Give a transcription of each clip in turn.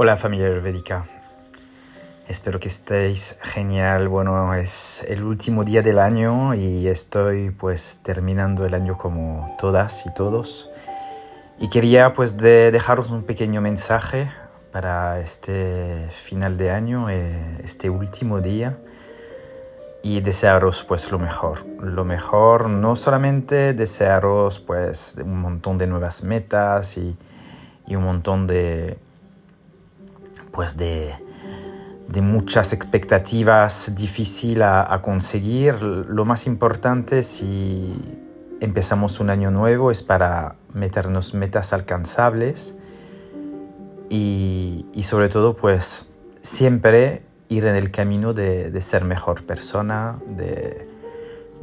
Hola familia ayurvédica, espero que estéis genial. Bueno, es el último día del año y estoy pues terminando el año como todas y todos. Y quería pues de dejaros un pequeño mensaje para este final de año, eh, este último día y desearos pues lo mejor. Lo mejor, no solamente desearos pues un montón de nuevas metas y, y un montón de pues de, muchas expectativas difíciles a, conseguir. Lo más importante si empezamos un año nuevo es para meternos metas alcanzables y, sobre todo pues siempre ir en el camino de, ser mejor persona, de,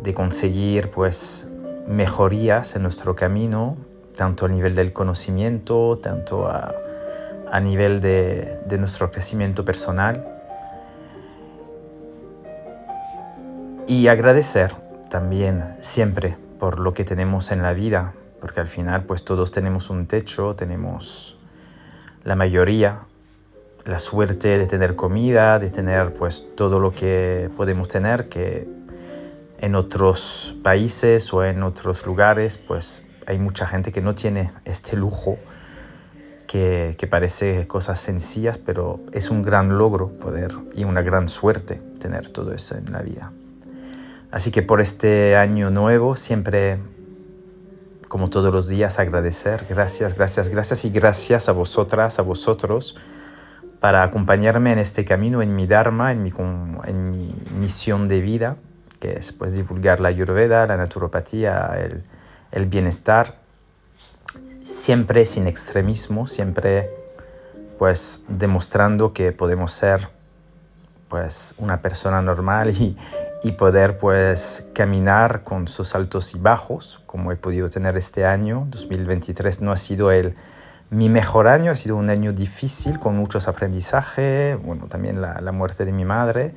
de, conseguir pues mejorías en nuestro camino, tanto a nivel del conocimiento, tanto a, a nivel de, nuestro crecimiento personal. Y agradecer también siempre por lo que tenemos en la vida, porque al final pues todos tenemos un techo, tenemos la mayoría la suerte de tener comida, de tener pues todo lo que podemos tener que en otros países o en otros lugares pues hay mucha gente que no tiene este lujo que, parece cosas sencillas, pero es un gran logro poder y una gran suerte tener todo eso en la vida. Así que por este año nuevo siempre, como todos los días, agradecer, gracias, gracias, gracias y gracias a vosotras, a vosotros, para acompañarme en este camino, en mi Dharma, en mi, misión de vida, que es pues divulgar la ayurveda, la naturopatía, el bienestar siempre sin extremismo, siempre pues demostrando que podemos ser pues una persona normal y, y poder pues caminar con sus altos y bajos como he podido tener este año. 2023 no ha sido el mi mejor año ha sido un año difícil con muchos aprendizajes bueno también la, la muerte de mi madre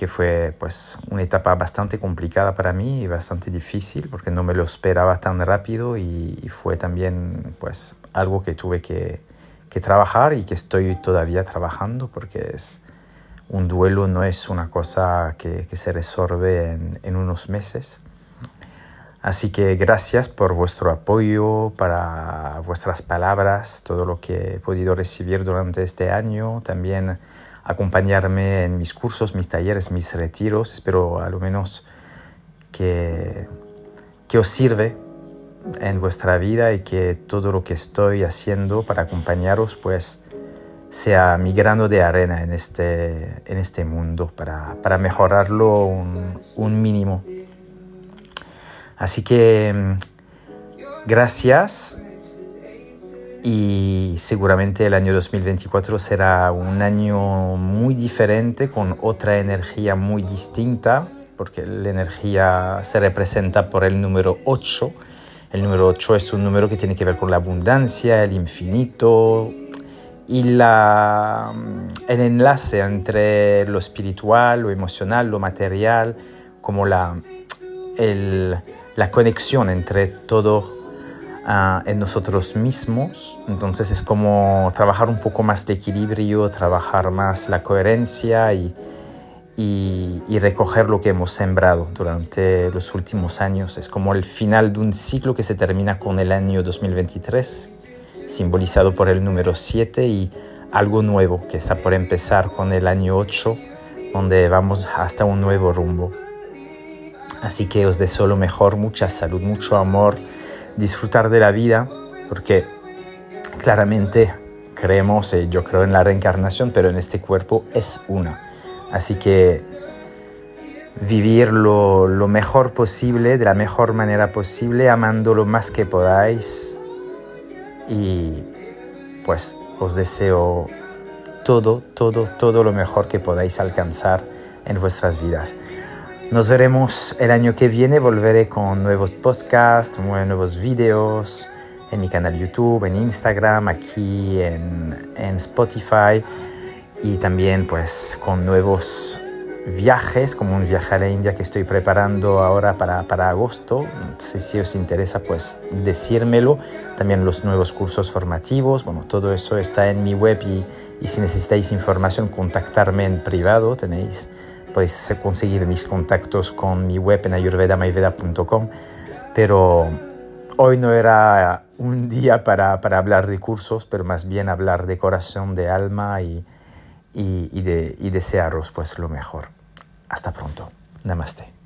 que fue pues una etapa bastante complicada para mí y bastante difícil porque no me lo esperaba tan rápido y, fue también pues algo que tuve que, trabajar y que estoy todavía trabajando porque es un duelo no es una cosa que, que se resuelve en, en, unos meses. Así que gracias por vuestro apoyo, para vuestras palabras, todo lo que he podido recibir durante este año, también acompañarme en mis cursos, mis talleres, mis retiros. Espero a lo menos que, que os sirve en vuestra vida y que todo lo que estoy haciendo para acompañaros pues sea mi grano de arena en este, en este mundo para, para mejorarlo un, mínimo. Así que mm, gracias y seguramente el año 2024 será un año muy diferente, con otra energía muy distinta, porque la energía se representa por el número 8. El número 8 es un número que tiene que ver con la abundancia, el infinito y la, el enlace entre lo espiritual, lo emocional, lo material, como la, la conexión entre todo en nosotros mismos. Entonces es como trabajar un poco más de equilibrio, trabajar más la coherencia y, y, recoger lo que hemos sembrado durante los últimos años. Es como el final de un ciclo que se termina con el año 2023, simbolizado por el número 7 y algo nuevo que está por empezar con el año 8, donde vamos hasta un nuevo rumbo. Así que os deseo lo mejor, mucha salud, mucho amor disfrutar de la vida, porque claramente creemos, y yo creo en la reencarnación, pero en este cuerpo es una. Así que vivir lo, lo mejor posible, de la mejor manera posible, amando lo más que podáis. Y pues os deseo todo, todo, todo lo mejor que podáis alcanzar en vuestras vidas. Nos veremos el año que viene, volveré con nuevos podcasts, nuevos videos en mi canal YouTube, en Instagram, aquí en, en Spotify y también pues con nuevos viajes, como un viaje a la India que estoy preparando ahora para, para agosto. Si os interesa, pues decírmelo. También los nuevos cursos formativos, bueno, todo eso está en mi web y, y si necesitáis información, contactarme en privado. Tenéis, podéis conseguir mis contactos con mi web en ayurvedamaiveda.com. Pero hoy no era un día para, para, hablar de cursos, pero más bien hablar de corazón, de alma y, y, y, de, y desearos pues lo mejor. Hasta pronto. Namaste.